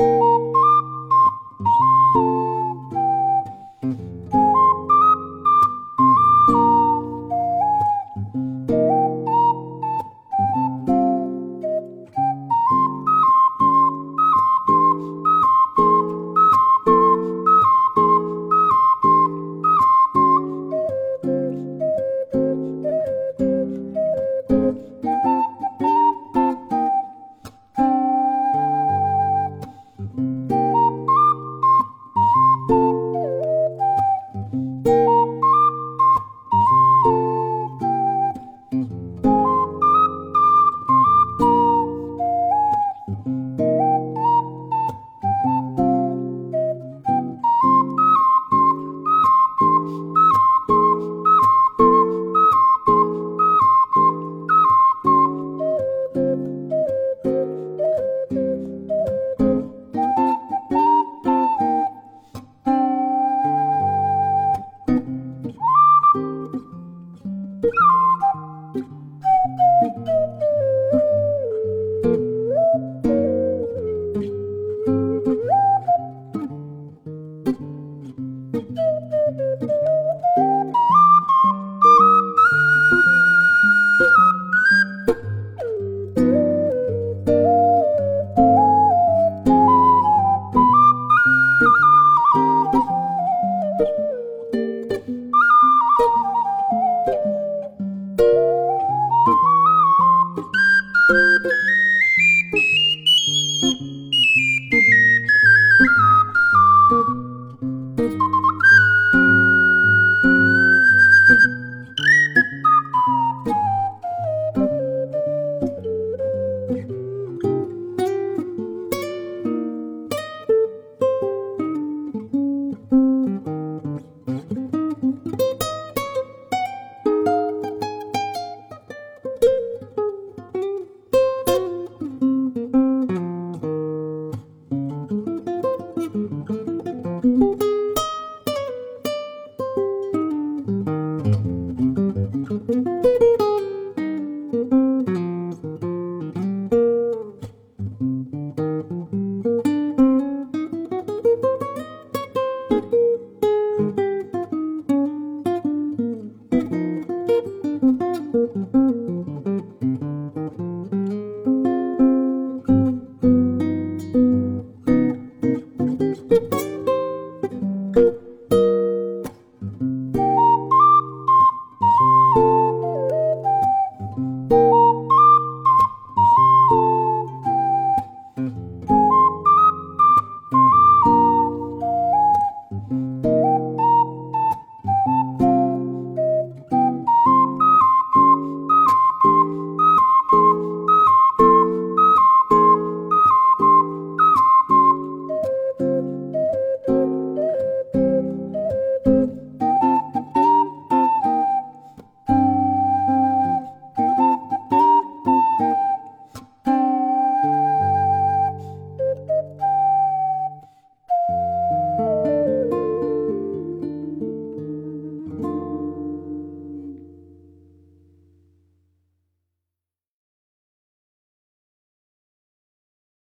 Música beep.